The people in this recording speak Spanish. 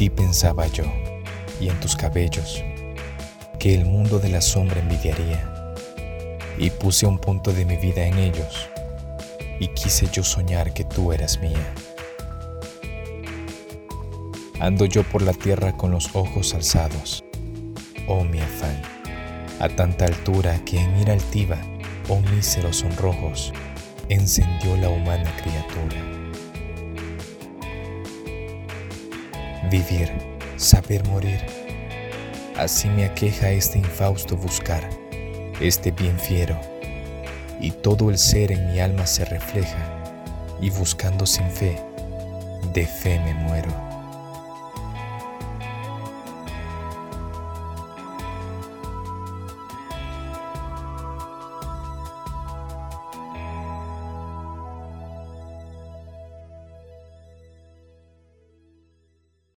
ti pensaba yo, y en tus cabellos, que el mundo de la sombra envidiaría, y puse un punto de mi vida en ellos, y quise yo soñar que tú eras mía. Ando yo por la tierra con los ojos alzados, oh mi afán, a tanta altura que en ira altiva, oh míseros sonrojos, encendió la humana criatura. Vivir, saber morir, así me aqueja este infausto buscar, este bien fiero, y todo el ser en mi alma se refleja, y buscando sin fe, de fe me muero.